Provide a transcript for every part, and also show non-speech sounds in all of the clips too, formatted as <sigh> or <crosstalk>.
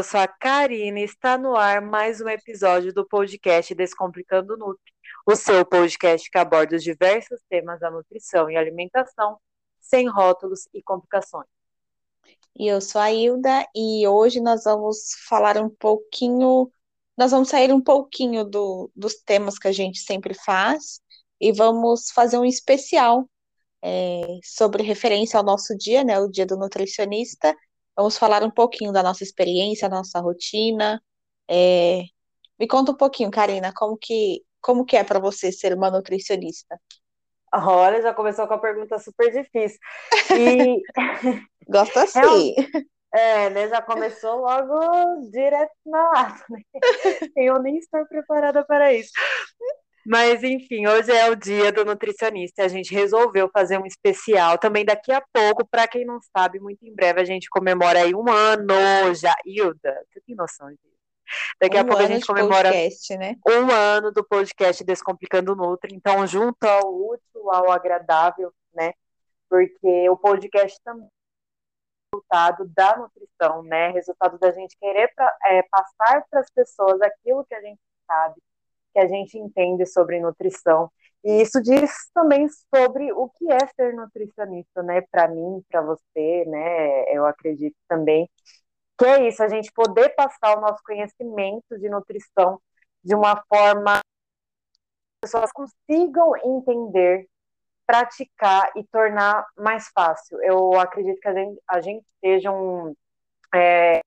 eu sou a Karina e está no ar mais um episódio do podcast Descomplicando Nutri, o seu podcast que aborda os diversos temas da nutrição e alimentação, sem rótulos e complicações. E eu sou a Hilda e hoje nós vamos falar um pouquinho, nós vamos sair um pouquinho do, dos temas que a gente sempre faz e vamos fazer um especial é, sobre referência ao nosso dia, né, o dia do nutricionista, Vamos falar um pouquinho da nossa experiência, nossa rotina. É... Me conta um pouquinho, Karina, como que, como que é para você ser uma nutricionista? Olha, já começou com a pergunta super difícil. E... <laughs> Gosto é assim. É, é, né? Já começou logo direto na lata, né? <laughs> Eu nem estou preparada para isso. Mas, enfim, hoje é o dia do nutricionista. A gente resolveu fazer um especial também daqui a pouco. Para quem não sabe, muito em breve a gente comemora aí um ano já. Hilda, você tem noção disso? Daqui um a pouco a gente comemora podcast, né? um ano do podcast Descomplicando Nutri. Então, junto ao útil, ao agradável, né? Porque o podcast também é resultado da nutrição, né? Resultado da gente querer pra, é, passar para as pessoas aquilo que a gente sabe que a gente entende sobre nutrição. E isso diz também sobre o que é ser nutricionista, né? Para mim, para você, né? Eu acredito também que é isso, a gente poder passar o nosso conhecimento de nutrição de uma forma que as pessoas consigam entender, praticar e tornar mais fácil. Eu acredito que a gente, a gente seja um é,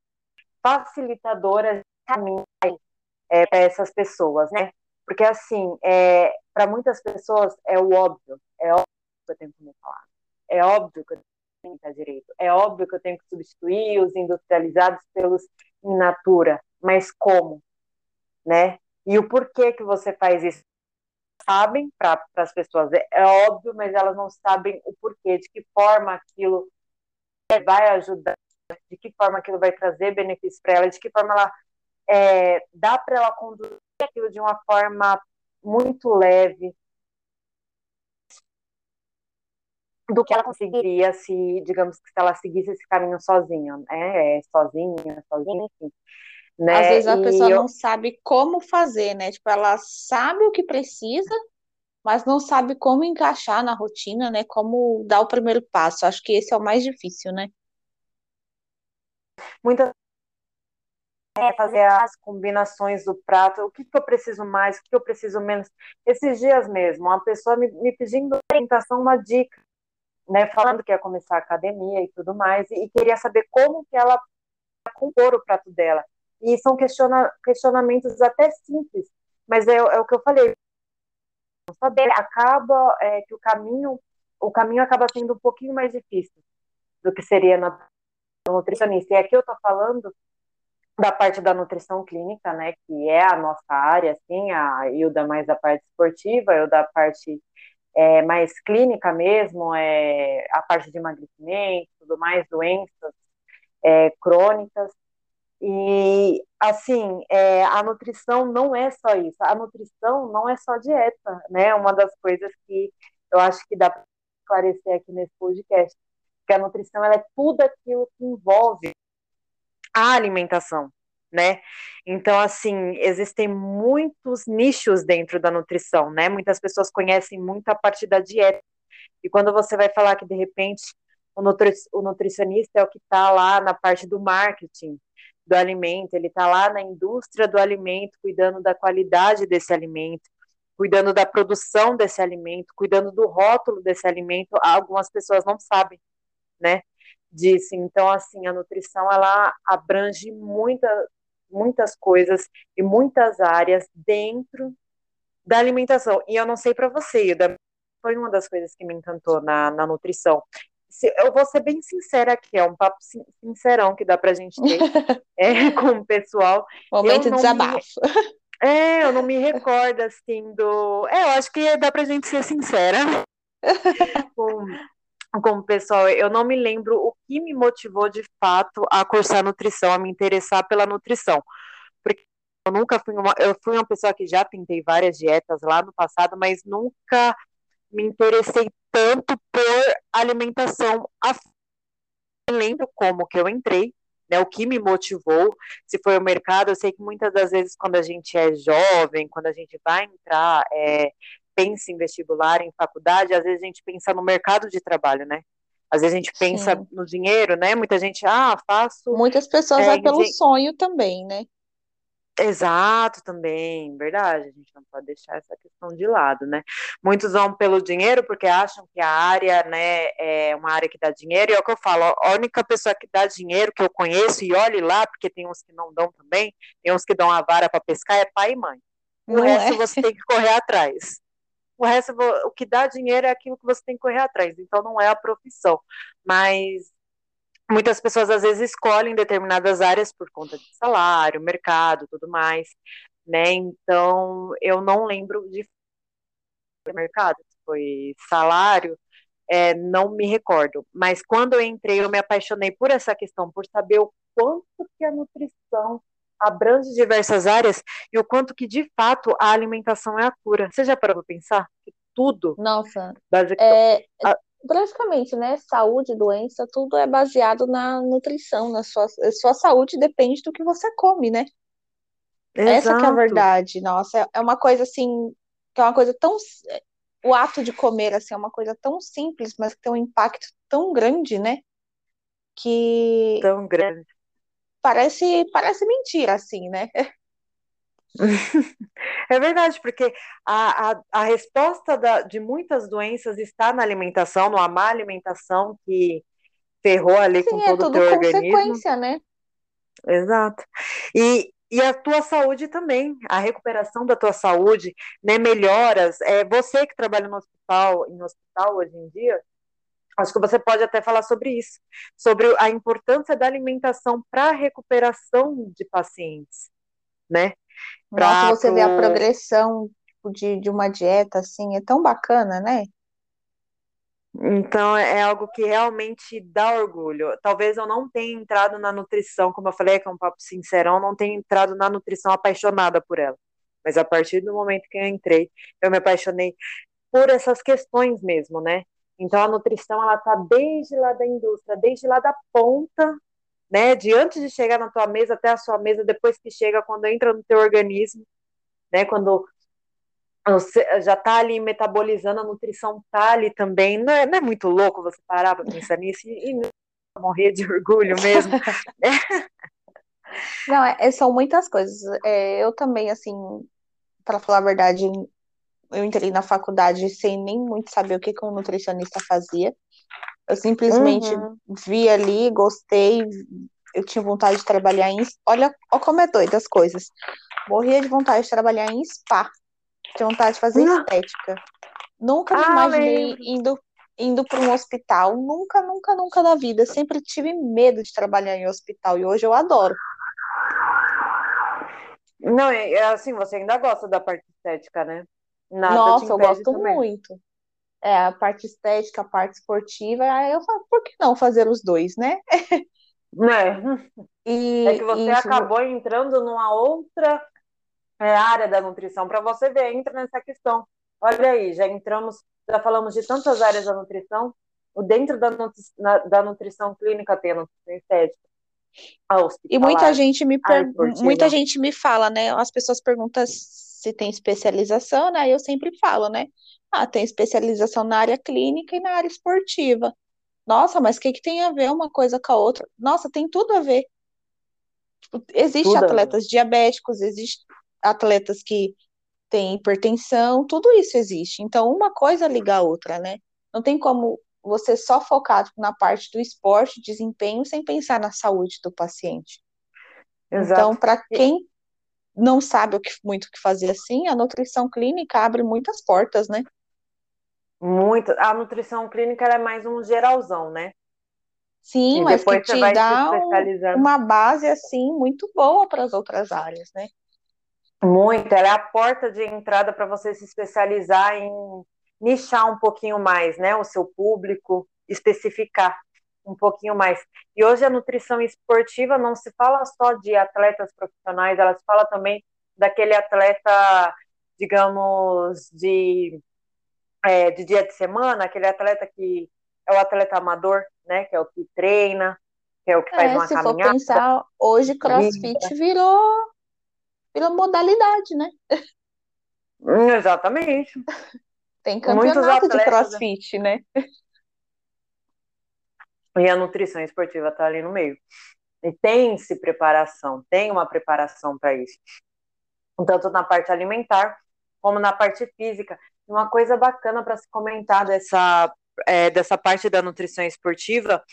facilitadora de caminho é, para essas pessoas, né? Porque, assim, é, para muitas pessoas é o óbvio, é óbvio que eu tenho que comer salada, é óbvio que eu tenho que direito, é óbvio que eu tenho que substituir os industrializados pelos in natura, mas como? Né? E o porquê que você faz isso? Sabem para as pessoas, é, é óbvio, mas elas não sabem o porquê, de que forma aquilo vai ajudar, de que forma aquilo vai trazer benefícios para ela, de que forma ela é, dá para ela conduzir aquilo de uma forma muito leve, do que ela conseguiria se, digamos se ela seguisse esse caminho sozinha, né? É, sozinha, sozinha, enfim. Né? Às vezes a e pessoa eu... não sabe como fazer, né? Tipo, ela sabe o que precisa, mas não sabe como encaixar na rotina, né? Como dar o primeiro passo. Acho que esse é o mais difícil, né? Muitas é, fazer as combinações do prato, o que, que eu preciso mais, o que eu preciso menos. Esses dias mesmo, uma pessoa me, me pedindo orientação, uma dica, né, falando que ia começar a academia e tudo mais, e, e queria saber como que ela compor o prato dela. E são questiona, questionamentos até simples, mas é, é o que eu falei, saber acaba é, que o caminho o caminho acaba sendo um pouquinho mais difícil do que seria na nutricionista. E aqui eu estou falando da parte da nutrição clínica, né, que é a nossa área, assim, a Hilda mais da parte esportiva, eu da parte é, mais clínica mesmo, é, a parte de emagrecimento, tudo mais, doenças é, crônicas, e, assim, é, a nutrição não é só isso, a nutrição não é só dieta, né, uma das coisas que eu acho que dá para esclarecer aqui nesse podcast, que a nutrição ela é tudo aquilo que envolve a alimentação, né? Então, assim, existem muitos nichos dentro da nutrição, né? Muitas pessoas conhecem muito a parte da dieta. E quando você vai falar que, de repente, o, nutri o nutricionista é o que está lá na parte do marketing do alimento, ele está lá na indústria do alimento, cuidando da qualidade desse alimento, cuidando da produção desse alimento, cuidando do rótulo desse alimento, algumas pessoas não sabem, né? Disse. Então, assim, a nutrição ela abrange muita, muitas coisas e muitas áreas dentro da alimentação. E eu não sei para você, foi uma das coisas que me encantou na, na nutrição. Se, eu vou ser bem sincera aqui, é um papo sincerão que dá pra gente ter <laughs> é, com o pessoal. Momento de desabafo. Me, é, eu não me recordo assim do. É, eu acho que dá pra gente ser sincera. <laughs> com, como pessoal, eu não me lembro o que me motivou de fato a cursar nutrição, a me interessar pela nutrição. Porque eu nunca fui uma, eu fui uma pessoa que já tentei várias dietas lá no passado, mas nunca me interessei tanto por alimentação. Eu lembro como que eu entrei, né? O que me motivou, se foi o mercado, eu sei que muitas das vezes quando a gente é jovem, quando a gente vai entrar, é, pensa em vestibular, em faculdade, às vezes a gente pensa no mercado de trabalho, né? Às vezes a gente pensa Sim. no dinheiro, né? Muita gente, ah, faço. Muitas pessoas é, pelo sonho também, né? Exato, também, verdade. A gente não pode deixar essa questão de lado, né? Muitos vão pelo dinheiro porque acham que a área, né, é uma área que dá dinheiro, e é o que eu falo, a única pessoa que dá dinheiro que eu conheço, e olhe lá, porque tem uns que não dão também, tem uns que dão a vara para pescar, é pai e mãe. O não resto é? você tem que correr atrás. O resto, o que dá dinheiro é aquilo que você tem que correr atrás, então não é a profissão. Mas muitas pessoas às vezes escolhem determinadas áreas por conta de salário, mercado, tudo mais, né? Então, eu não lembro de mercado, foi salário, é, não me recordo. Mas quando eu entrei, eu me apaixonei por essa questão, por saber o quanto que a nutrição abrange diversas áreas e o quanto que, de fato, a alimentação é a cura. Você já parou para pensar? Que tudo. Nossa. É, a, praticamente, né? Saúde, doença, tudo é baseado na nutrição, na sua, sua saúde depende do que você come, né? Exato. Essa que é a verdade. Nossa, é uma coisa assim, que é uma coisa tão o ato de comer assim é uma coisa tão simples, mas que tem um impacto tão grande, né? Que tão grande. Parece parece mentira assim, né? <laughs> É verdade, porque a, a, a resposta da, de muitas doenças está na alimentação, numa má alimentação que ferrou ali Sim, com é todo o teu organismo. consequência, né? Exato. E, e a tua saúde também, a recuperação da tua saúde, né, melhoras. É, você que trabalha no hospital, em hospital hoje em dia, acho que você pode até falar sobre isso, sobre a importância da alimentação para a recuperação de pacientes, né? Nossa, você vê a progressão de, de uma dieta, assim, é tão bacana, né? Então é algo que realmente dá orgulho. Talvez eu não tenha entrado na nutrição, como eu falei, que é um papo sincerão, não tenha entrado na nutrição apaixonada por ela. Mas a partir do momento que eu entrei, eu me apaixonei por essas questões mesmo, né? Então a nutrição ela tá desde lá da indústria, desde lá da ponta né? De antes de chegar na tua mesa até a sua mesa, depois que chega, quando entra no teu organismo, né? Quando você já está ali metabolizando, a nutrição está ali também. Não é, não é muito louco você parar para pensar nisso e, e morrer de orgulho mesmo. <laughs> Não, é, são muitas coisas. É, eu também, assim, para falar a verdade, eu entrei na faculdade sem nem muito saber o que, que um nutricionista fazia. Eu simplesmente uhum. vi ali, gostei, eu tinha vontade de trabalhar em. Olha, olha como é doido as coisas. Morria de vontade de trabalhar em spa. Tinha vontade de fazer uhum. estética. Nunca me ah, imaginei indo, indo para um hospital. Nunca, nunca, nunca na vida. Sempre tive medo de trabalhar em hospital e hoje eu adoro. Não, é assim, você ainda gosta da parte estética, né? Nada Nossa, eu gosto também. muito é, a parte estética, a parte esportiva, aí eu falo, por que não fazer os dois, né? <laughs> É. E, é que você acabou entrando numa outra é, área da nutrição, para você ver, entra nessa questão. Olha aí, já entramos, já falamos de tantas áreas da nutrição, dentro da, nutri da nutrição clínica tem a nutrição estética. e muita gente me per... muita gente me fala, né? As pessoas perguntam se tem especialização, né? Eu sempre falo, né? Ah, tem especialização na área clínica e na área esportiva. Nossa, mas o que, que tem a ver uma coisa com a outra? Nossa, tem tudo a ver. Tipo, existe atletas diabéticos, existe atletas que têm hipertensão, tudo isso existe. Então, uma coisa liga a outra, né? Não tem como você só focar na parte do esporte, desempenho, sem pensar na saúde do paciente. Exato. Então, para quem não sabe o que, muito o que fazer assim, a nutrição clínica abre muitas portas, né? Muito. A nutrição clínica é mais um geralzão, né? Sim, e mas que te dá um, uma base assim muito boa para as outras áreas, né? Muito, ela é a porta de entrada para você se especializar em nichar um pouquinho mais, né? O seu público, especificar um pouquinho mais. E hoje a nutrição esportiva não se fala só de atletas profissionais, ela se fala também daquele atleta, digamos, de é, de dia de semana, aquele atleta que é o atleta amador, né, que é o que treina, que é o que faz É, uma se for caminhada. pensar, hoje CrossFit virou, virou modalidade, né? Hum, Exatamente. Tem campeonato de atletas. CrossFit, né? E a nutrição esportiva está ali no meio. E tem-se preparação, tem uma preparação para isso. Tanto na parte alimentar como na parte física. Uma coisa bacana para se comentar dessa, é, dessa parte da nutrição esportiva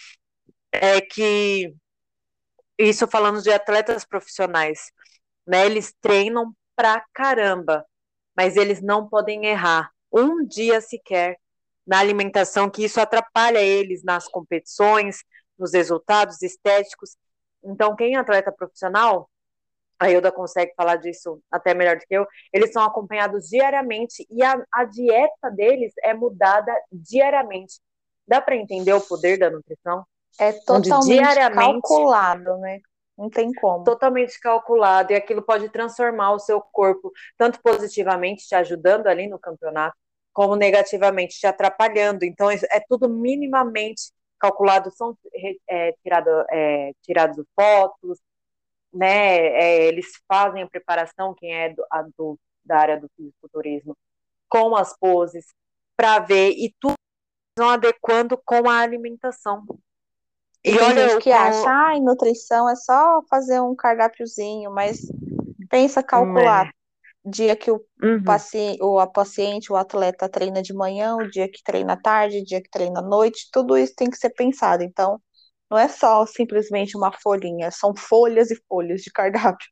é que, isso falando de atletas profissionais, né, eles treinam pra caramba, mas eles não podem errar um dia sequer na alimentação, que isso atrapalha eles nas competições, nos resultados estéticos. Então, quem é atleta profissional, a Ilda consegue falar disso até melhor do que eu, eles são acompanhados diariamente e a, a dieta deles é mudada diariamente. Dá para entender o poder da nutrição? É totalmente diariamente- calculado, né? Não tem como. Totalmente calculado, e aquilo pode transformar o seu corpo, tanto positivamente, te ajudando ali no campeonato, como negativamente, te atrapalhando. Então, é tudo minimamente calculado, são é, tirado, é, tirados fotos, né? É, eles fazem a preparação, quem é do, do- da área do fisiculturismo, com as poses, para ver, e tudo vão adequando com a alimentação. E E tem olha, gente eu que com- acha, ai, nutrição é só fazer um cardápiozinho, mas pensa calcular. Dia que o Uhum. paciente, ou a paciente, o atleta treina de manhã, o dia que treina à tarde, o dia que treina à noite, tudo isso tem que ser pensado. Então, não é só simplesmente uma folhinha, são folhas e folhas de cardápio.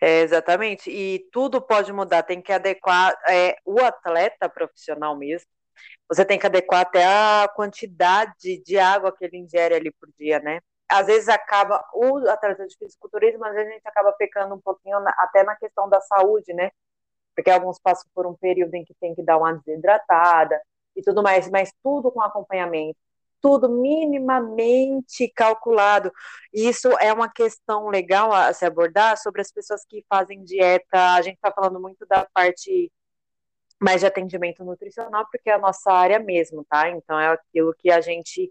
É, exatamente. E tudo pode mudar, tem que adequar é, o atleta profissional mesmo. Você tem que adequar até a quantidade de água que ele ingere ali por dia, né? Às vezes acaba, o atleta de fisiculturismo, às vezes a gente acaba pecando um pouquinho na- até na questão da saúde, né? Porque alguns passam por um período em que tem que dar uma desidratada e tudo mais, mas tudo com acompanhamento, tudo minimamente calculado. E isso é uma questão legal a se abordar sobre as pessoas que fazem dieta. A gente está falando muito da parte mais de atendimento nutricional, porque é a nossa área mesmo, tá? Então é aquilo que a gente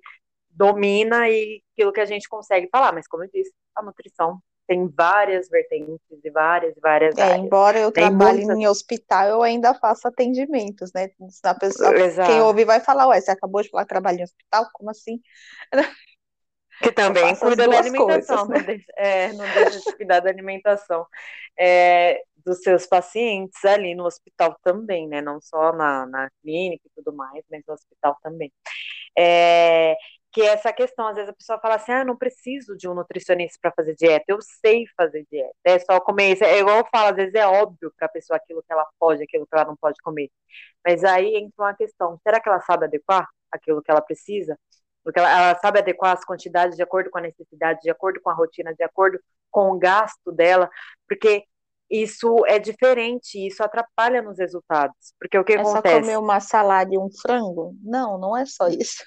domina e aquilo que a gente consegue falar. Mas, como eu disse, a nutrição tem várias vertentes e várias, várias É, áreas. embora eu Tem trabalhe muitas- em hospital, eu ainda faço atendimentos, né? A pessoa, Exato. quem ouve vai falar, ué, você acabou de falar que trabalha em hospital? Como assim? Que <laughs> também cuida da alimentação, coisas, né? não deixa, é, não deixa de cuidar da alimentação é, dos seus pacientes ali no hospital também, né? Não só na, na clínica e tudo mais, mas no hospital também. É, que essa questão, às vezes a pessoa fala assim, ah, não preciso de um nutricionista para fazer dieta, eu sei fazer dieta, é só comer isso, é igual eu falo, às vezes é óbvio para a pessoa aquilo que ela pode, aquilo que ela não pode comer, mas aí entra uma questão, será que ela sabe adequar aquilo que ela precisa? Porque ela, ela sabe adequar as quantidades de acordo com a necessidade, de acordo com a rotina, de acordo com o gasto dela, porque isso é diferente, isso atrapalha nos resultados, porque o que É só acontece? comer uma salada e um frango? Não, não é só isso.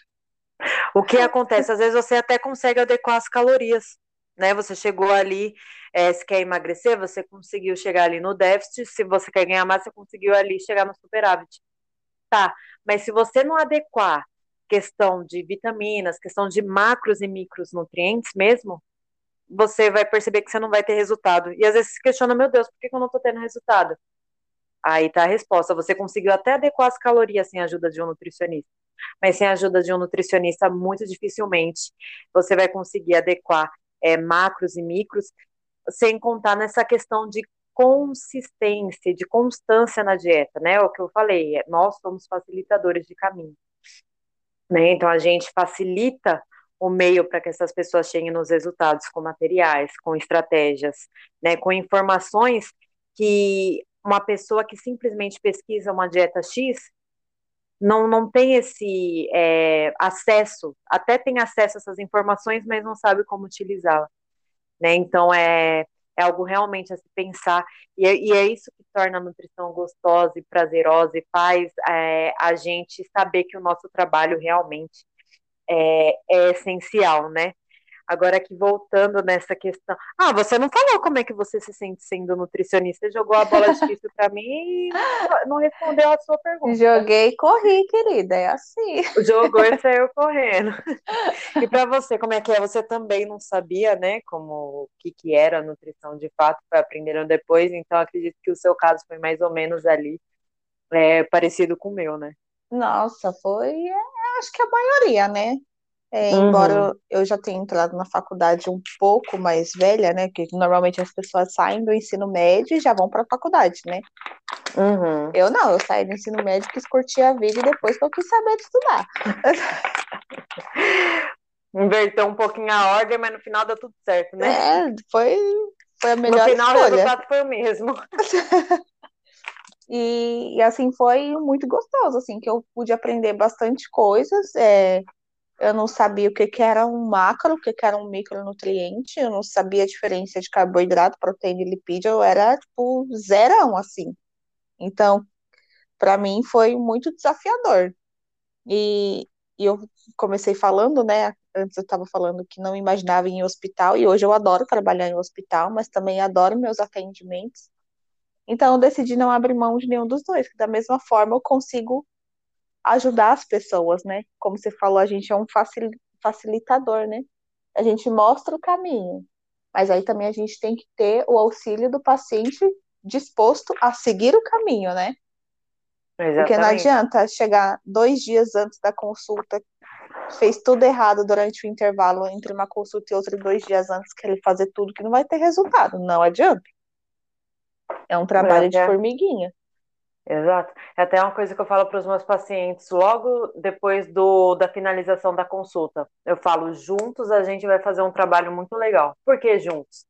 O que acontece? Às vezes você até consegue adequar as calorias, né? Você chegou ali, é, se quer emagrecer, você conseguiu chegar ali no déficit, se você quer ganhar massa, você conseguiu ali chegar no superávit. Tá, mas se você não adequar questão de vitaminas, questão de macros e micros nutrientes mesmo, você vai perceber que você não vai ter resultado. E às vezes se questiona, meu Deus, por que eu não tô tendo resultado? Aí tá a resposta. Você conseguiu até adequar as calorias sem a ajuda de um nutricionista. Mas sem a ajuda de um nutricionista, muito dificilmente você vai conseguir adequar é, macros e micros, sem contar nessa questão de consistência, de constância na dieta, né? O que eu falei, é, nós somos facilitadores de caminho. Né? Então a gente facilita o meio para que essas pessoas cheguem nos resultados com materiais, com estratégias, né? com informações que uma pessoa que simplesmente pesquisa uma dieta X não, não tem esse é, acesso, até tem acesso a essas informações, mas não sabe como utilizá-la. Né? Então é, é algo realmente a se pensar, e é, e é isso que torna a nutrição gostosa e prazerosa e faz é, a gente saber que o nosso trabalho realmente é, é essencial, né? Agora aqui voltando nessa questão. Ah, você não falou como é que você se sente sendo nutricionista. Você jogou a bola difícil para mim e não respondeu a sua pergunta. Joguei e corri, querida. É assim. Jogou e saiu correndo. E para você, como é que é? Você também não sabia, né, como o que, que era nutrição de fato, foi aprendendo depois, então acredito que o seu caso foi mais ou menos ali é, parecido com o meu, né? Nossa, foi, é, acho que a maioria, né? É, embora uhum. eu já tenha entrado na faculdade um pouco mais velha, né? Que normalmente as pessoas saem do ensino médio e já vão para a faculdade, né? Uhum. Eu não, eu saí do ensino médio, quis curtir a vida e depois que eu quis saber de estudar. <laughs> Inverteu um pouquinho a ordem, mas no final deu tudo certo, né? É, foi, foi a melhor escolha. No final escolha. o resultado foi o mesmo. <laughs> e, e, assim, foi muito gostoso, assim, que eu pude aprender bastante coisas, é, eu não sabia o que, que era um macro, o que, que era um micronutriente, eu não sabia a diferença de carboidrato, proteína e lipídio, eu era tipo zerão, assim. Então, para mim foi muito desafiador. E, e, eu comecei falando, né? Antes eu estava falando que não imaginava em hospital, e hoje eu adoro trabalhar em hospital, mas também adoro meus atendimentos. Então eu decidi não abrir mão de nenhum dos dois, que da mesma forma eu consigo ajudar as pessoas, né? Como você falou, a gente é um facilitador, né? A gente mostra o caminho, mas aí também a gente tem que ter o auxílio do paciente disposto a seguir o caminho, né? Exatamente. Porque não adianta chegar dois dias antes da consulta, fez tudo errado durante o intervalo entre uma consulta e outra, dois dias antes que ele fazer tudo que não vai ter resultado. Não adianta. É um trabalho é, de formiguinha. Exato. É até uma coisa que eu falo para os meus pacientes logo depois do, da finalização da consulta. Eu falo, juntos a gente vai fazer um trabalho muito legal. Por que juntos?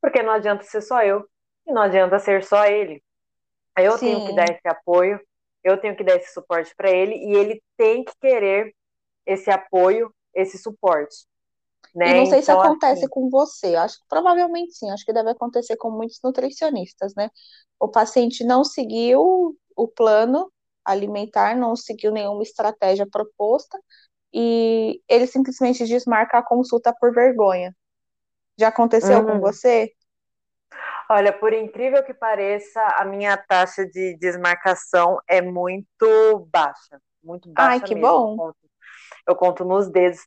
Porque não adianta ser só eu e não adianta ser só ele. Eu Sim. tenho que dar esse apoio, eu tenho que dar esse suporte para ele e ele tem que querer esse apoio, esse suporte. Né? E não sei então, se acontece assim... com você, acho que provavelmente sim, acho que deve acontecer com muitos nutricionistas, né? O paciente não seguiu o plano alimentar, não seguiu nenhuma estratégia proposta e ele simplesmente desmarca a consulta por vergonha. Já aconteceu uhum. com você? Olha, por incrível que pareça, a minha taxa de desmarcação é muito baixa. Muito baixa. Ai, que mesmo. bom. Eu conto, eu conto nos dedos.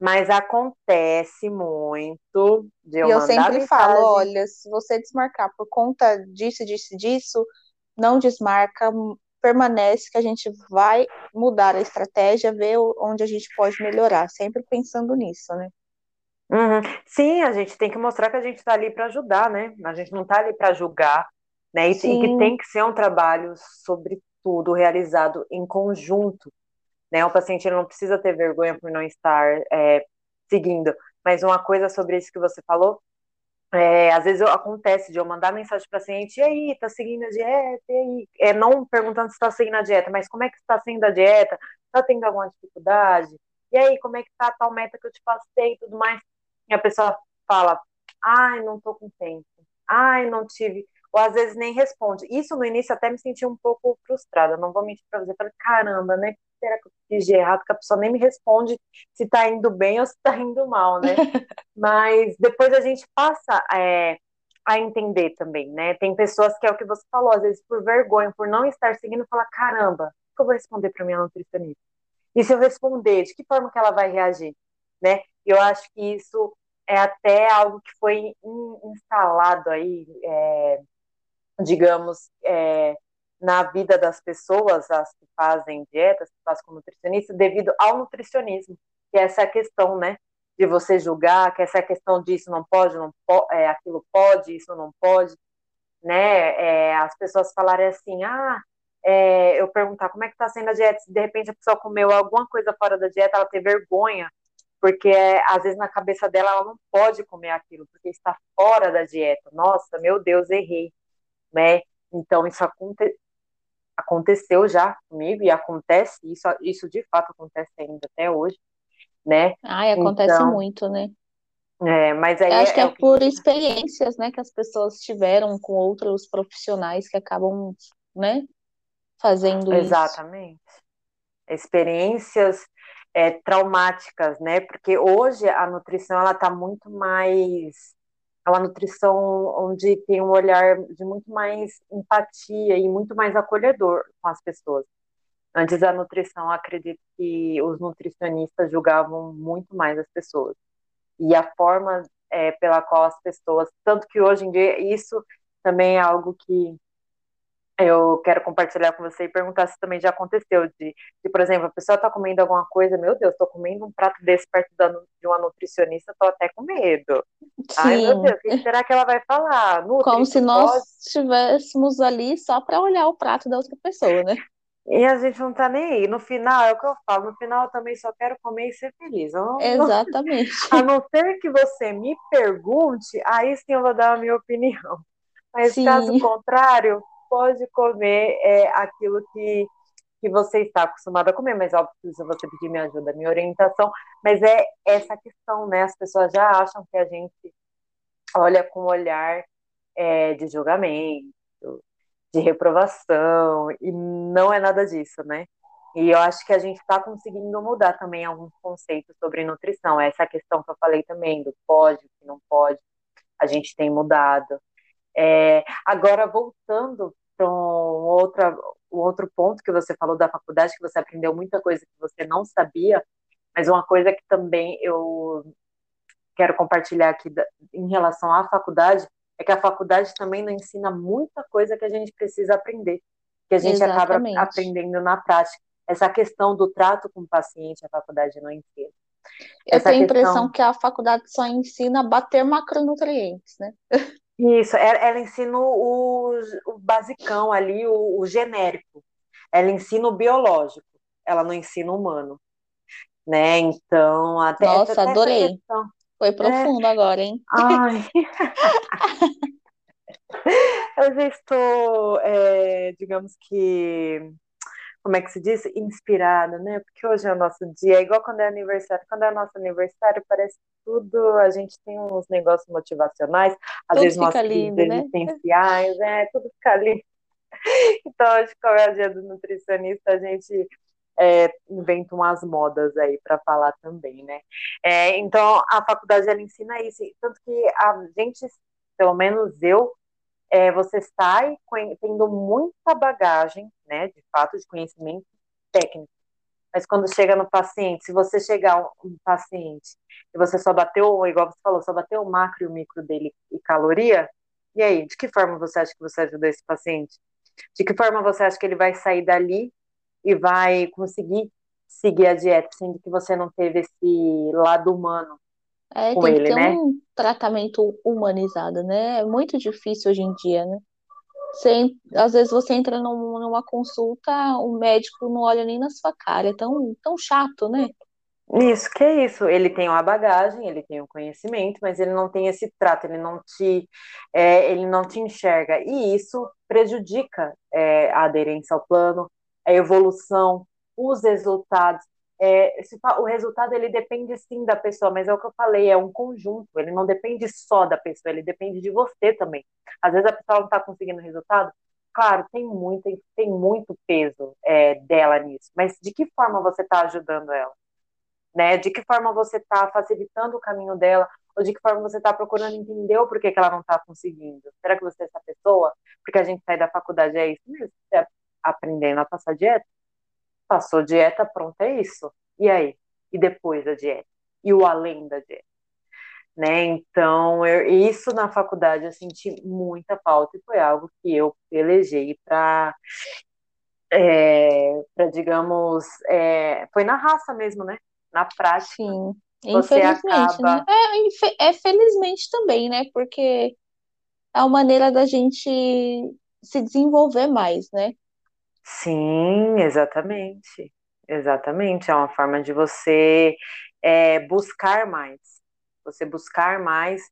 Mas acontece muito de eu E eu sempre mensagem. falo, olha, se você desmarcar por conta disso, disso, disso, não desmarca, permanece que a gente vai mudar a estratégia, ver onde a gente pode melhorar, sempre pensando nisso, né? Uhum. Sim, a gente tem que mostrar que a gente está ali para ajudar, né? A gente não está ali para julgar, né? E, e que tem que ser um trabalho, sobretudo, realizado em conjunto né? O paciente não precisa ter vergonha por não estar é, seguindo. Mas uma coisa sobre isso que você falou, é, às vezes acontece de eu mandar mensagem para o paciente, e aí, tá seguindo a dieta? E aí? É, não perguntando se está seguindo a dieta, mas como é que está seguindo a dieta? Está tendo alguma dificuldade? E aí, como é que está a tal meta que eu te passei e tudo mais? E a pessoa fala, ai, não tô com tempo. Ai, não tive ou às vezes nem responde. Isso no início até me senti um pouco frustrada, não vou mentir para você. Falei, caramba, né? Será que eu fiz de errado? Que a pessoa nem me responde se tá indo bem ou se tá indo mal, né? <laughs> Mas depois a gente passa é, a entender também, né? Tem pessoas que é o que você falou, às vezes por vergonha, por não estar seguindo, fala, caramba, o que eu vou responder para minha nutricionista? E se eu responder, de que forma que ela vai reagir, né? Eu acho que isso é até algo que foi instalado aí, é, digamos, é, na vida das pessoas, as que fazem dietas, que fazem com nutricionista, devido ao nutricionismo, que é essa questão, né, de você julgar, que essa é questão de isso não pode, não po é, aquilo pode, isso não pode, né, é, as pessoas falarem assim, ah, é, eu perguntar como é que está sendo a dieta, se de repente a pessoa comeu alguma coisa fora da dieta, ela tem vergonha, porque é, às vezes na cabeça dela ela não pode comer aquilo, porque está fora da dieta. Nossa, meu Deus, errei, né? Então isso aconteceu já comigo e acontece, isso, isso de fato acontece ainda até hoje, né? Ai, acontece então, muito, né? É, mas aí Eu acho é, que é, é por experiências, né, que as pessoas tiveram com outros profissionais que acabam, né, fazendo Exatamente. isso. Experiências é, traumáticas, né? Porque hoje a nutrição ela está muito mais é uma nutrição onde tem um olhar de muito mais empatia e muito mais acolhedor com as pessoas. Antes da nutrição, acredito que os nutricionistas julgavam muito mais as pessoas. E a forma é, pela qual as pessoas, tanto que hoje em dia isso também é algo que eu quero compartilhar com você e perguntar se também já aconteceu de, de por exemplo, a pessoa está comendo alguma coisa, meu Deus, estou comendo um prato desse perto da, de uma nutricionista, estou até com medo. Sim. Ai, meu Deus, o que será que ela vai falar? Nutri, Como se nós pode... estivéssemos ali só para olhar o prato da outra pessoa, né? E a gente não tá nem aí. No final, é o que eu falo, no final eu também só quero comer e ser feliz. Não, Exatamente. Não, <laughs> a não ser que você me pergunte, aí sim eu vou dar a minha opinião. Mas sim. caso contrário, pode comer é, aquilo que, que você está acostumado a comer, mas óbvio que você pedir minha ajuda, minha orientação, mas é essa questão, né? As pessoas já acham que a gente olha com olhar é, de julgamento, de reprovação, e não é nada disso, né? E eu acho que a gente está conseguindo mudar também alguns conceitos sobre nutrição. Essa questão que eu falei também, do pode, que não pode, a gente tem mudado. É, agora, voltando para um outra, um outro ponto que você falou da faculdade, que você aprendeu muita coisa que você não sabia, mas uma coisa que também eu quero compartilhar aqui da, em relação à faculdade é que a faculdade também não ensina muita coisa que a gente precisa aprender, que a gente Exatamente. acaba aprendendo na prática. Essa questão do trato com o paciente, a faculdade não ensina. Eu Essa tenho a questão... impressão que a faculdade só ensina a bater macronutrientes, né? Isso, ela, ela ensina o, o, basicão ali, o, o, genérico. Ela ensina o biológico, ela não ensina o humano. Né? Então, até. Nossa, até adorei. Questão, foi é. profundo é... agora, hein? Ai. <laughs> eu já estou, é, digamos que, como é que se diz? Inspirada, né? Porque hoje é o nosso dia, é igual quando é aniversário. Quando é nosso aniversário, parece tudo, a gente tem uns negócios motivacionais, às tudo vezes nossos lindo, né? existenciais, é, tudo fica lindo. <laughs> Então, hoje, como é o dia do nutricionista, a gente é, inventa umas modas aí para falar também, né? É, então, a faculdade ela ensina isso, tanto que a gente, pelo menos eu, é, você sai tendo muita bagagem, né, de fato, de conhecimento técnico. Mas quando chega no paciente, se você chegar um, paciente e você só bateu, igual você falou, só bateu o macro e o micro dele e caloria, e aí, de que forma você acha que você ajudou esse paciente? De que forma você acha que ele vai sair dali e vai conseguir seguir a dieta, sendo que você não teve esse lado humano é, com tem ele, que ter né? um tratamento humanizado, né? É muito difícil hoje em dia, né? Você, às vezes você entra num, numa consulta, o médico não olha nem na sua cara, é tão, tão chato, né? Isso, que é isso. Ele tem uma bagagem, ele tem o um conhecimento, mas ele não tem esse trato, ele não te, é, ele não te enxerga. E isso prejudica é, a aderência ao plano, a evolução, os resultados. É, o resultado ele depende sim da pessoa, mas é o que eu falei, é um conjunto, ele não depende só da pessoa, ele depende de você também. Às vezes a pessoa não está conseguindo resultado, claro, tem muito, tem muito peso é, dela nisso, mas de que forma você está ajudando ela? Né? De que forma você está facilitando o caminho dela? Ou de que forma você está procurando entender o porquê que ela não está conseguindo? Será que você é essa pessoa? Porque a gente sai da faculdade, é isso mesmo? Você aprendendo a passar dieta. Passou dieta, pronto, é isso. E aí? E depois da dieta? E o além da dieta? Né? Então, eu, isso na faculdade eu senti muita falta e foi algo que eu pelejei para, é, para digamos, é, foi na raça mesmo, né? Na prática. Sim, infelizmente, né? acaba... né? É, é felizmente também, né? Porque é uma maneira da gente se desenvolver mais, né? Sim, exatamente. Exatamente. É uma forma de você é, buscar mais. Você buscar mais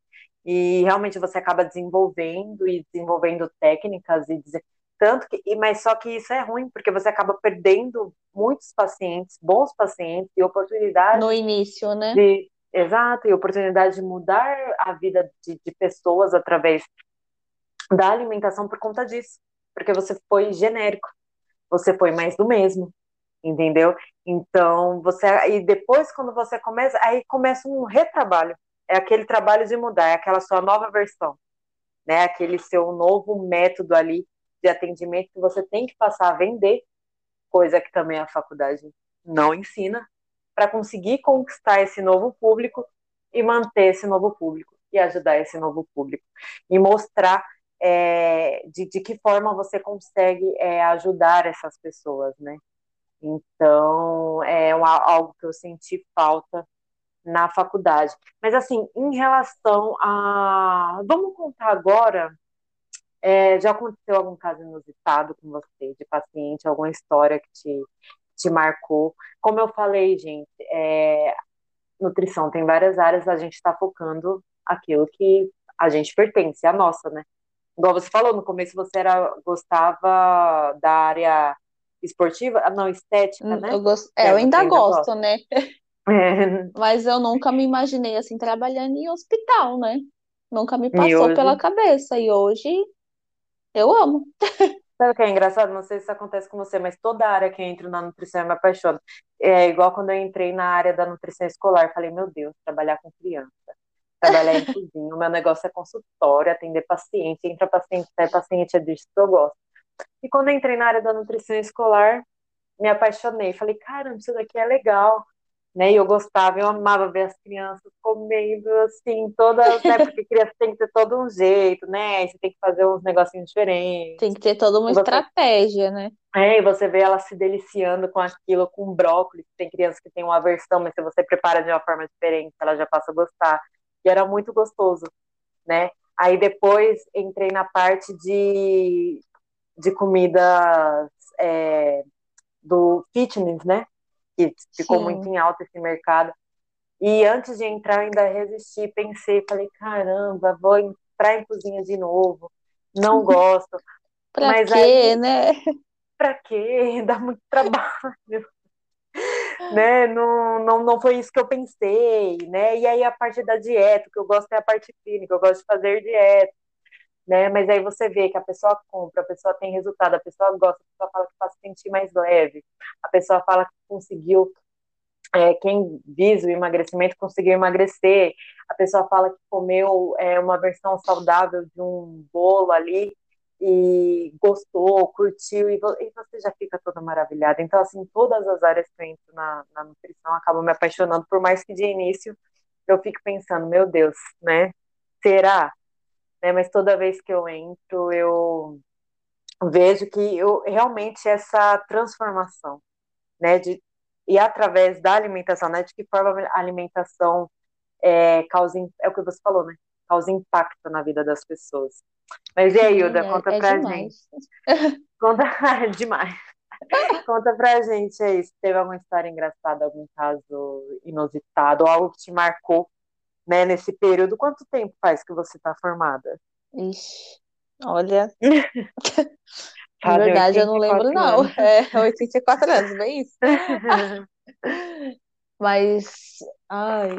e realmente você acaba desenvolvendo e desenvolvendo técnicas e dizer, tanto que, mas só que isso é ruim, porque você acaba perdendo muitos pacientes, bons pacientes e oportunidades. No início, né? De, exato, e oportunidade de mudar a vida de, de pessoas através da alimentação por conta disso, porque você foi genérico você foi mais do mesmo. entendeu? Então, você e depois quando você começa, aí começa um retrabalho. É aquele trabalho de mudar, é aquela sua nova versão, né? Aquele seu novo método ali de atendimento que você tem que passar a vender, coisa que também a faculdade não ensina, para conseguir conquistar esse novo público e manter esse novo público e ajudar esse novo público e mostrar é, de, de que forma você consegue é, ajudar essas pessoas, né? Então, é algo que eu senti falta na faculdade. Mas, assim, em relação a. Vamos contar agora. É, já aconteceu algum caso inusitado com você, de paciente, alguma história que te, te marcou? Como eu falei, gente, é, nutrição tem várias áreas, a gente está focando aquilo que a gente pertence, a nossa, né? Igual você falou, no começo você era, gostava da área esportiva, ah, não, estética, hum, né? Eu, gost... é, eu ainda gosto, né? <laughs> É. Mas eu nunca me imaginei assim trabalhando em hospital, né? Nunca me passou hoje... pela cabeça. E hoje eu amo. Sabe o que é engraçado? Não sei se isso acontece com você, mas toda área que eu entro na nutrição eu me apaixono. É igual quando eu entrei na área da nutrição escolar, falei, meu Deus, trabalhar com criança trabalhar em cozinha, o meu negócio é consultório, atender paciente, entra paciente, sai paciente, é disso que eu gosto. E quando entrei na área da nutrição escolar, me apaixonei, falei, caramba, isso daqui é legal, né, e eu gostava, eu amava ver as crianças comendo, assim, todas, né, porque criança tem que ter todo um jeito, né, você tem que fazer uns negocinhos diferentes. Tem que ter toda uma você... estratégia, né. É, e você vê ela se deliciando com aquilo, com brócolis, tem crianças que têm uma aversão, mas se você prepara de uma forma diferente, ela já passa a gostar e era muito gostoso, né? Aí depois entrei na parte de, de comidas é, do fitness, né? Que ficou Sim. muito em alta esse mercado. E antes de entrar, ainda resisti, pensei, falei, caramba, vou entrar em cozinha de novo, não <laughs> gosto. pra Mas quê, aí, né? Pra quê? <laughs> Dá muito trabalho né? Não, não, não foi isso que eu pensei, né? E aí a parte da dieta, que eu gosto é a parte clínica, eu gosto de fazer dieta, né? Mas aí você vê que a pessoa compra, a pessoa tem resultado, a pessoa gosta, a pessoa fala que faz sentir mais leve, a pessoa fala que conseguiu, é, quem visa o emagrecimento conseguiu emagrecer, a pessoa fala que comeu é, uma versão saudável de um bolo ali, e gostou, curtiu, e, você já fica toda maravilhada. Então, assim, todas as áreas que eu entro na, na nutrição acabam me apaixonando, por mais que de início eu fico pensando, meu Deus, né? Será? Né? Mas toda vez que eu entro, eu vejo que eu realmente essa transformação, né? De, e através da alimentação, né? De que forma a alimentação é, causa, é o que você falou, né? Causa impacto na vida das pessoas. Mas e aí, Hilda, conta é, pra demais. gente. Conta <laughs> é demais. Conta pra gente aí, se teve alguma história engraçada, algum caso inusitado, algo que te marcou, né, nesse período. Quanto tempo faz que você tá formada? Ixi, olha. <laughs> Na verdade, eu não lembro, não. Anos. É, 84 anos, não é isso? <laughs> Mas, ai,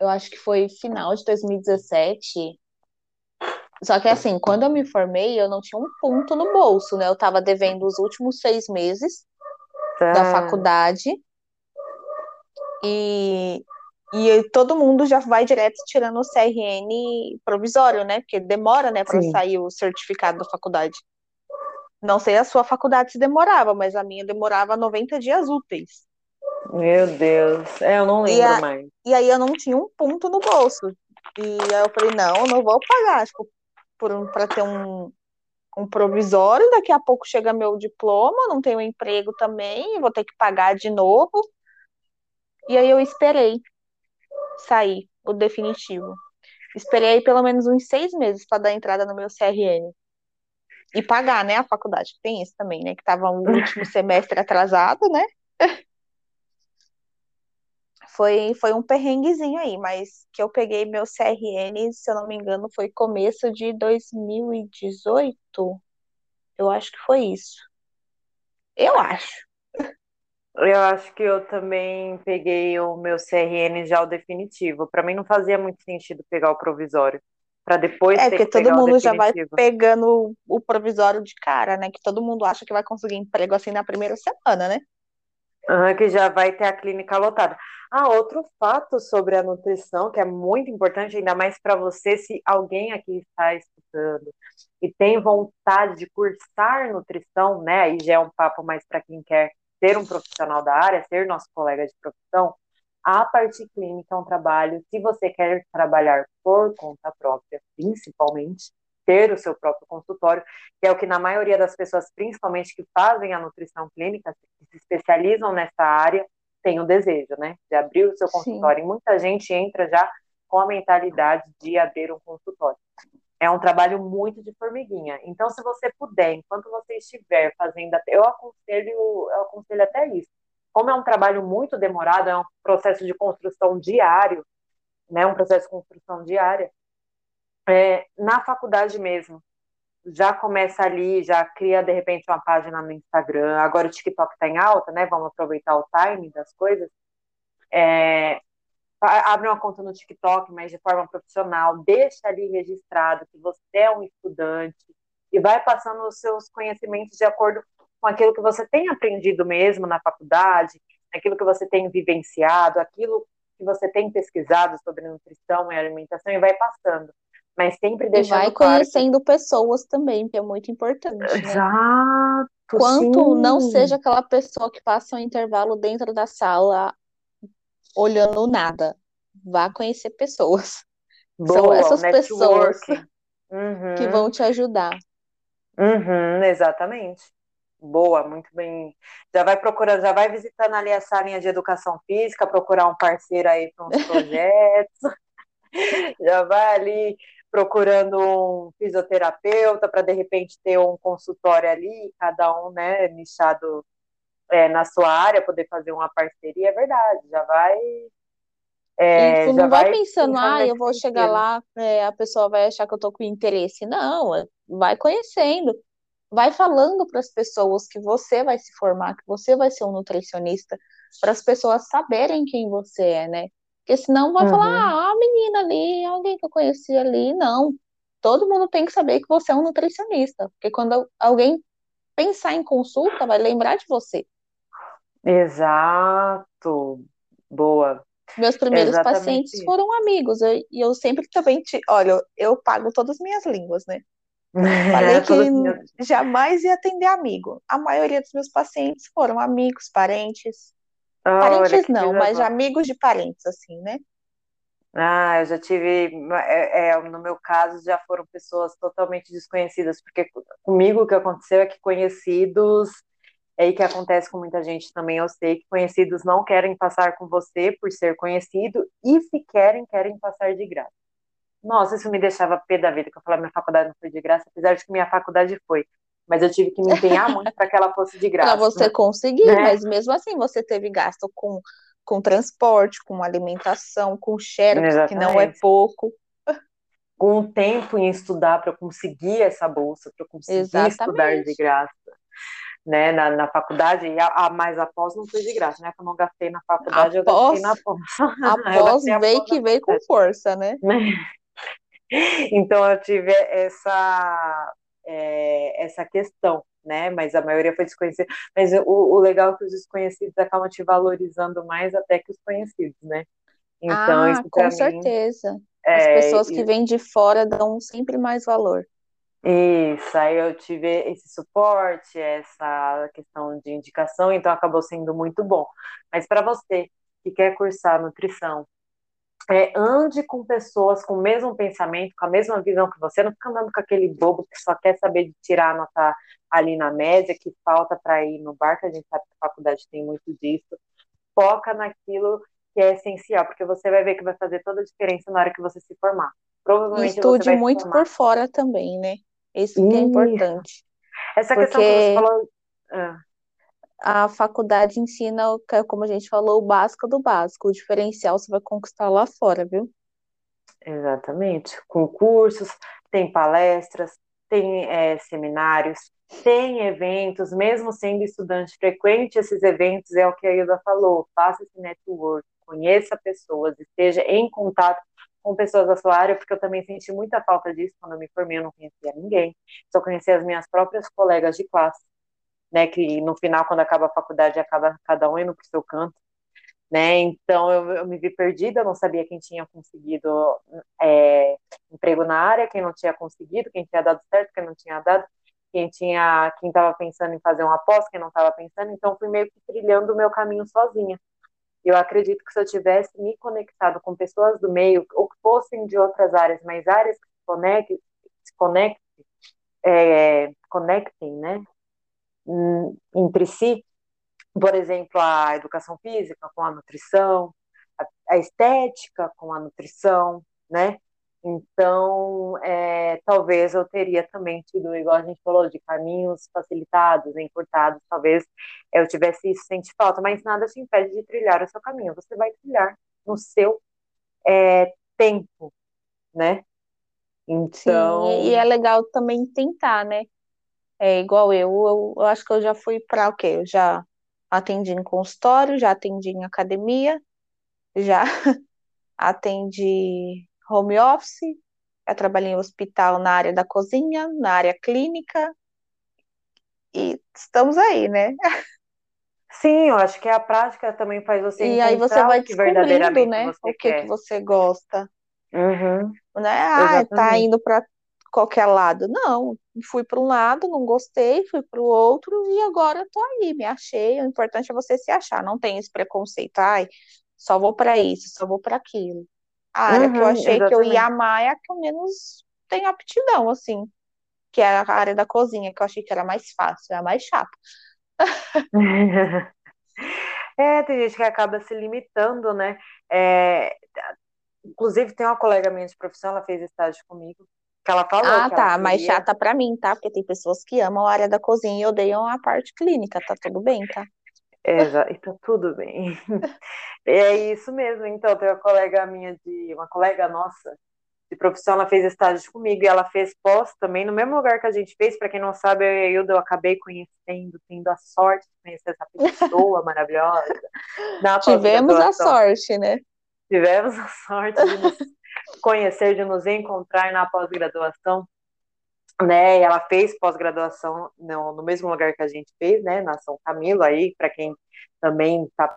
eu acho que foi final de 2017 só que assim, quando eu me formei, eu não tinha um ponto no bolso, né? Eu tava devendo os últimos seis meses tá. da faculdade. E, e todo mundo já vai direto tirando o CRN provisório, né? Porque demora, né, para sair o certificado da faculdade. Não sei a sua faculdade se demorava, mas a minha demorava 90 dias úteis. Meu Deus, é, eu não lembro a, mais. E aí eu não tinha um ponto no bolso. E aí eu falei, não, eu não vou pagar. Tipo, para ter um, um provisório, daqui a pouco chega meu diploma, não tenho emprego também, vou ter que pagar de novo. E aí eu esperei sair o definitivo. Esperei pelo menos uns seis meses para dar entrada no meu CRN. E pagar, né, a faculdade. Tem isso também, né? Que tava o último semestre atrasado, né? <laughs> foi, foi um perrenguezinho aí, mas que eu peguei meu CRN, se eu não me engano, foi começo de 2018. Eu acho que foi isso. Eu acho. Eu acho que eu também peguei o meu CRN já o definitivo. Para mim não fazia muito sentido pegar o provisório. para depois É, porque todo mundo já vai pegando o provisório de cara, né? Que todo mundo acha que vai conseguir emprego assim na primeira semana, né? Uhum, que já vai ter a clínica lotada. Ah, outro fato sobre a nutrição, que é muito importante, ainda mais para você, se alguém aqui está escutando e tem vontade de cursar nutrição, né? Aí já é um papo mais para quem quer ser um profissional da área, ser nosso colega de profissão. A parte clínica é um trabalho, se você quer trabalhar por conta própria, principalmente, ter o seu próprio consultório, que é o que na maioria das pessoas, principalmente que fazem a nutrição clínica, que se especializam nessa área, tem o desejo, né, de abrir o seu consultório. Sim. E muita gente entra já com a mentalidade de abrir um consultório. É um trabalho muito de formiguinha. Então, se você puder, enquanto você estiver fazendo, eu aconselho, eu aconselho até isso como é um trabalho muito demorado, é um processo de construção diário, né, um processo de construção diária, é, na faculdade mesmo, já começa ali, já cria de repente uma página no Instagram, agora o TikTok está em alta, né, vamos aproveitar o time das coisas, é, abre uma conta no TikTok, mas de forma profissional, deixa ali registrado que você é um estudante e vai passando os seus conhecimentos de acordo com aquilo que você tem aprendido mesmo na faculdade, aquilo que você tem vivenciado, aquilo que você tem pesquisado sobre nutrição e alimentação e vai passando. Mas sempre deixando. E vai conhecendo pessoas também, que é muito importante. Né? Exato. Quanto sim. não seja aquela pessoa que passa um intervalo dentro da sala olhando nada. Vá conhecer pessoas. <laughs> Boa, São essas pessoas uhum. que vão te ajudar. Uhum, exatamente boa, muito bem. Já vai procurando, já vai visitando ali a salinha de educação física, procurar um parceiro aí para uns <laughs> projetos. <laughs> já vai ali procurando um fisioterapeuta para de repente ter um consultório ali, cada um, né, nichado é, na sua área, poder fazer uma parceria, é verdade, já vai. É, e tu não vai, vai pensando, ah, eu vou chegar lá, é, a pessoa vai achar que eu tô com interesse. Não, é, vai conhecendo vai falando para as pessoas que você vai se formar, que você vai ser um nutricionista, para as pessoas saberem quem você é, né? Porque senão vai uhum. falar, ah, a menina ali, alguém que eu conheci ali. Não. Todo mundo tem que saber que você é um nutricionista. Porque quando alguém pensar em consulta, vai lembrar de você. Exato. Boa. Meus primeiros Exatamente pacientes foram amigos. E eu, eu sempre também te. Olha, eu pago todas as minhas línguas, né? <laughs> Falei que jamais ia atender amigo. A maioria dos meus pacientes foram amigos, parentes. Oh, parentes não, mas amigos de parentes, assim, né? Ah, eu já tive, é, é, no meu caso, já foram pessoas totalmente desconhecidas, porque comigo o que aconteceu é que conhecidos, é aí que acontece com muita gente também, eu sei que conhecidos não querem passar com você por ser conhecido, e se querem, querem passar de graça. Nossa, isso me deixava pé da vida, que eu falava, minha faculdade não foi de graça, apesar de que minha faculdade foi. Mas eu tive que me empenhar muito para que ela fosse de <laughs> graça. Para você né? conseguir, né? mas mesmo assim você teve gasto com, com transporte, com alimentação, com xerox, que não é pouco. Com o tempo em estudar para conseguir essa bolsa, para conseguir Exatamente. estudar de graça. Né, na, na faculdade, e a, a, mais após não foi de graça, né? Que eu não gastei na faculdade, após, eu gastei na pós. <laughs> Após veio que veio com força, né? <laughs> Então eu tive essa, é, essa questão, né? Mas a maioria foi desconhecida. Mas o, o, legal é que os desconhecidos acabam te valorizando mais até que os conhecidos, né? Então, ah, isso com certeza. Mim, As é, pessoas que vêm de fora dão sempre mais valor. Isso, aí eu tive esse suporte, essa questão de indicação, então acabou sendo muito bom. Mas para você que quer cursar nutrição, é, ande com pessoas com o mesmo pensamento, com a mesma visão que você, não fica andando com aquele bobo que só quer saber de tirar a nota ali na média, que falta para ir no bar, que a gente sabe que a faculdade tem muito disso. Foca naquilo que é essencial, porque você vai ver que vai fazer toda a diferença na hora que você se formar. Provavelmente Estude muito por fora também, né? Isso que é importante. Essa porque... questão que você falou. Ah a faculdade ensina, como a gente falou, o básico do básico. O diferencial você vai conquistar lá fora, viu? Exatamente. Concursos, tem palestras, tem é, seminários, tem eventos, mesmo sendo estudante frequente esses eventos, é o que a Ilda falou, faça esse network, conheça pessoas, esteja em contato com pessoas da sua área, porque eu também senti muita falta disso quando eu me formei, eu não conhecia ninguém, só conhecia as minhas próprias colegas de classe, né, que no final, quando acaba a faculdade, acaba cada um indo para o seu canto, né, então eu, eu, me vi perdida, não sabia quem tinha conseguido é, emprego na área, quem não tinha conseguido, quem tinha dado certo, quem não tinha dado, quem tinha, quem estava pensando em fazer uma pós, quem não estava pensando, então fui meio que trilhando o meu caminho sozinha. Eu acredito que se eu tivesse me conectado com pessoas do meio, ou que fossem de outras áreas, mas áreas que se conectem, se conectem, é, conectem, né, entre si, por exemplo, a educação física com a nutrição, a, a estética com a nutrição, né? Então, é, talvez eu teria também tido, igual a gente falou, de caminhos facilitados, encurtados, talvez eu tivesse isso sente falta, mas nada te impede de trilhar o seu caminho. Você vai trilhar no seu é, tempo, né? Então. Sim, e é legal também tentar, né? É igual eu, eu, eu acho que eu já fui para o quê? Eu já atendi em consultório, já atendi em academia, já <laughs> atendi home office, já trabalhei em hospital na área da cozinha, na área clínica, e estamos aí, né? <laughs> Sim, eu acho que a prática também faz você e aí você vai que verdadeiramente né, o que, quer. que você gosta. Uhum. Né? Ah, tá indo para qualquer lado. Não, fui para um lado, não gostei, fui para o outro e agora eu tô aí, me achei. O importante é você se achar, não tem esse preconceito, ai, só vou para isso, só vou para aquilo. A área uhum, que eu uhum, achei exatamente. que eu ia amar é a que eu menos tenho aptidão, assim, que é a área da cozinha, que eu achei que era mais fácil, é a mais chata. <laughs> é, tem gente que acaba se limitando, né? É, inclusive, tem uma colega minha de profissão, ela fez estágio comigo, que ela falou. Ah, tá, queria... mais chata para mim, tá? Porque tem pessoas que amam a área da cozinha e odeiam a parte clínica, tá tudo bem, tá? Exato, e tá tudo bem. <laughs> É isso mesmo. Então, tem uma colega minha de, uma colega nossa de profissão, ela fez estágio comigo e ela fez pós também no mesmo lugar que a gente fez. Para quem não sabe, eu e a Hilda eu acabei conhecendo, tendo a sorte de conhecer essa <laughs> pessoa maravilhosa. Tivemos a sorte, né? Tivemos a sorte de nos conhecer, de nos encontrar na pós-graduação, né? Ela fez pós-graduação no, no, mesmo lugar que a gente fez, né? Na São Camilo aí, para quem também está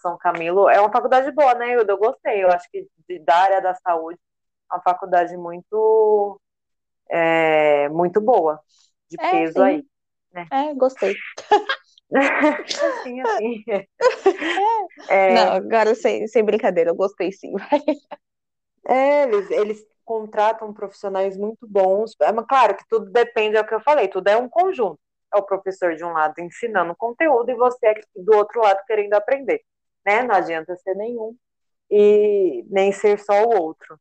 São Camilo é uma faculdade boa, né? Eu, eu gostei. Eu acho que de, da área da saúde é uma faculdade muito é, muito boa, de é, peso sim. aí. Né? É, gostei. <laughs> assim, assim. <laughs> É. Não, agora sem, sem brincadeira, eu gostei sim. É, eles, eles contratam profissionais muito bons. É, mas claro que tudo depende, é o que eu falei, tudo é um conjunto. É o professor de um lado ensinando conteúdo e você do outro lado querendo aprender. Né? Não adianta ser nenhum e nem ser só o outro.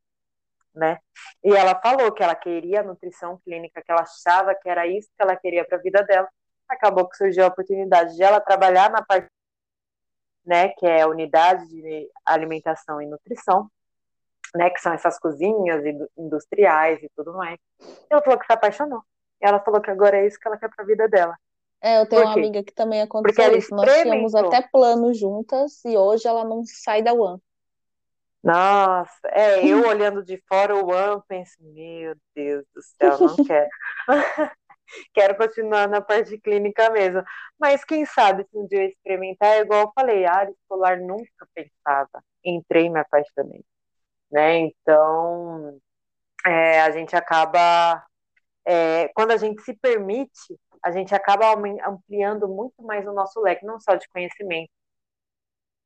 Né? E ela falou que ela queria nutrição clínica, que ela achava que era isso que ela queria para a vida dela. Acabou que surgiu a oportunidade de ela trabalhar na parte, né, que é a unidade de alimentação e nutrição, né, que são essas cozinhas industriais e tudo mais. Ela falou que se apaixonou. E ela falou que agora é isso que ela quer para a vida dela. É, eu tenho uma amiga que também aconteceu isso. Nós tínhamos até plano juntas e hoje ela não sai da One. Nossa, é, eu olhando de fora o One, penso, meu Deus do céu, não <laughs> quero. <laughs> quero continuar na parte clínica mesmo. Mas quem sabe se um dia eu experimentar, é igual eu falei, a área escolar nunca pensava. Entrei e me apaixonei né? Então, é, a gente acaba, é, quando a gente se permite, a gente acaba ampliando muito mais o nosso leque, não só de conhecimento,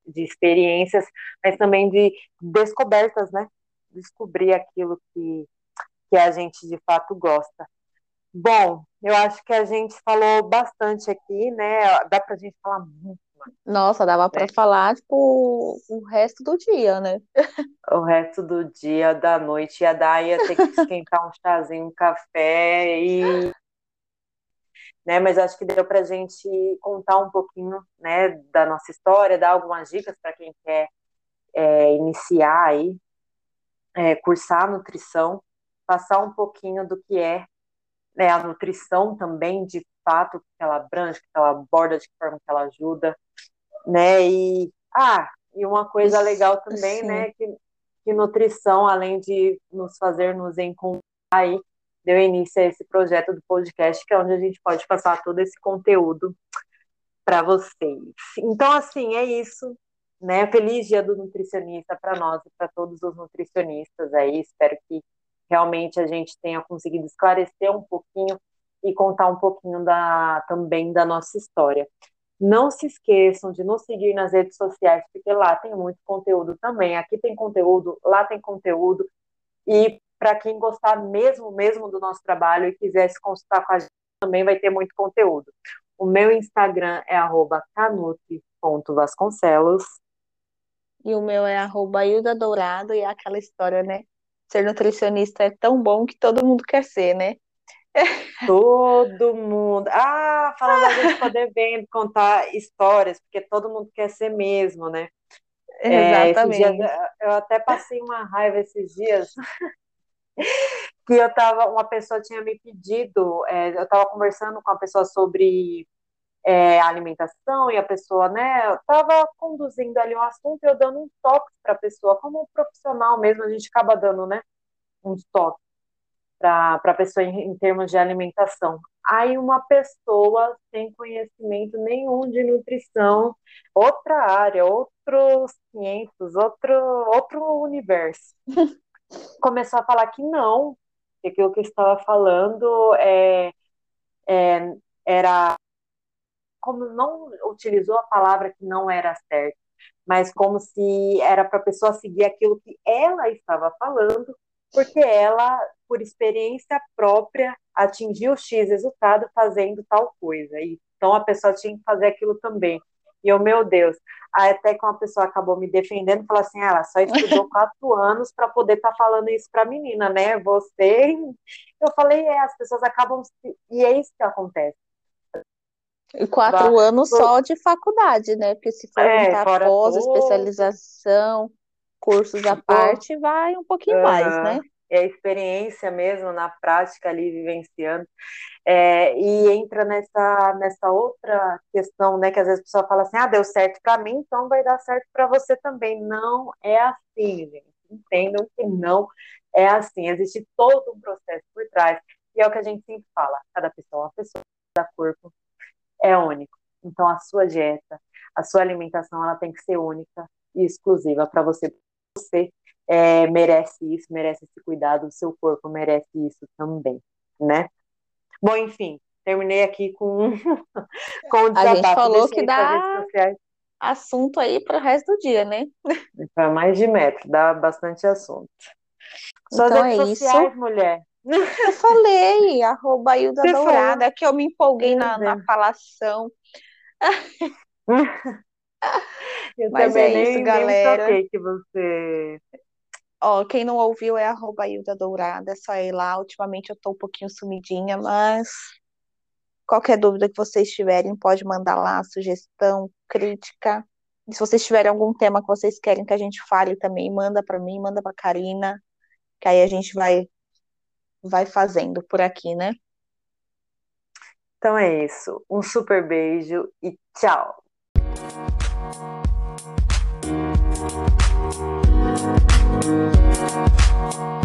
de experiências, mas também de descobertas, né? Descobrir aquilo que, que a gente de fato gosta. Bom, eu acho que a gente falou bastante aqui, né? Dá para a gente falar muito nossa, dava para é. falar, tipo, o resto do dia, né? O resto do dia, da noite, ia dar, ia ter que esquentar um chazinho, um café e. Né, mas acho que deu para a gente contar um pouquinho né, da nossa história, dar algumas dicas para quem quer é, iniciar aí, é, cursar nutrição, passar um pouquinho do que é né, a nutrição também, de fato, que ela abrange, que ela aborda, de que forma que ela ajuda, né? E ah, e uma coisa legal também, Sim. né, que, que nutrição, além de nos fazer nos encontrar aí, deu início a esse projeto do podcast, que é onde a gente pode passar todo esse conteúdo para vocês. Então, assim, é isso. Né? Feliz dia do nutricionista para nós e para todos os nutricionistas aí. Espero que realmente a gente tenha conseguido esclarecer um pouquinho e contar um pouquinho da, também da nossa história. Não se esqueçam de nos seguir nas redes sociais, porque lá tem muito conteúdo também. Aqui tem conteúdo, lá tem conteúdo. E para quem gostar mesmo, mesmo do nosso trabalho e quiser se consultar com a gente, também vai ter muito conteúdo. O meu Instagram é canute.vasconcelos. E o meu é arroba Hilda Dourado, e é aquela história, né? Ser nutricionista é tão bom que todo mundo quer ser, né? Todo mundo. Ah, falando a gente <laughs> poder contar histórias, porque todo mundo quer ser mesmo, né? Exatamente. É, dias, eu até passei uma raiva esses dias. que eu tava, uma pessoa tinha me pedido, é, eu estava conversando com a pessoa sobre é, alimentação e a pessoa, né, estava conduzindo ali um assunto e eu dando um toque para a pessoa, como um profissional mesmo, a gente acaba dando, né, um toque para a pessoa em, em, termos de alimentação. Aí uma pessoa sem conhecimento nenhum de nutrição, outra área, outros 500, outro, outro universo, <laughs> começou a falar que não, que aquilo que eu estava falando é, é, era como não utilizou a palavra que não era certo, mas como se era para a pessoa seguir aquilo que ela estava falando, porque ela, por experiência própria, atingiu X resultado fazendo tal coisa. E, então a pessoa tinha que fazer aquilo também. E eu, meu Deus, Aí até que uma pessoa acabou me defendendo, falou assim, ah, ela só estudou <laughs> quatro anos para poder estar tá falando isso para a menina, né? Você, <laughs> eu falei, é, as pessoas acabam e é isso que acontece. E quatro bah, anos só de faculdade, né? Porque se for é, pós, especialização, cursos à parte, vai um pouquinho mais, né? É a experiência mesmo, na prática ali, vivenciando. É, e entra nessa, nessa outra questão, né, que às vezes a pessoa fala assim, ah, deu certo para mim, então vai dar certo para você também. Não é assim, gente. Entendam que não é assim. Existe todo um processo por trás. E é o que a gente sempre fala, cada pessoa é uma pessoa, cada corpo é único. Então a sua dieta, a sua alimentação, ela tem que ser única e exclusiva para você. Você é, merece isso, merece esse cuidado, o seu corpo merece isso também, né? Bom, enfim, terminei aqui com, <laughs> com o desabafo. A gente falou que dá assunto aí para o resto do dia, né? <laughs> Para mais de metro, dá bastante assunto. Suas então redes é sociais, isso. mulher. <laughs> Eu falei, arroba Hilda Você Dourada, que eu me empolguei na, na falação. Eu Mas é nem, isso, galera. Nem que você Ó, quem não ouviu é arroba Hilda Dourada, é só ir lá. Ultimamente eu tô um pouquinho sumidinha, mas qualquer dúvida que vocês tiverem, pode mandar lá, sugestão, crítica. E se vocês tiverem algum tema que vocês querem que a gente fale também, manda para mim, manda para Karina, que aí a gente vai vai fazendo por aqui, né? Então é isso. Um super beijo e tchau. Thank you.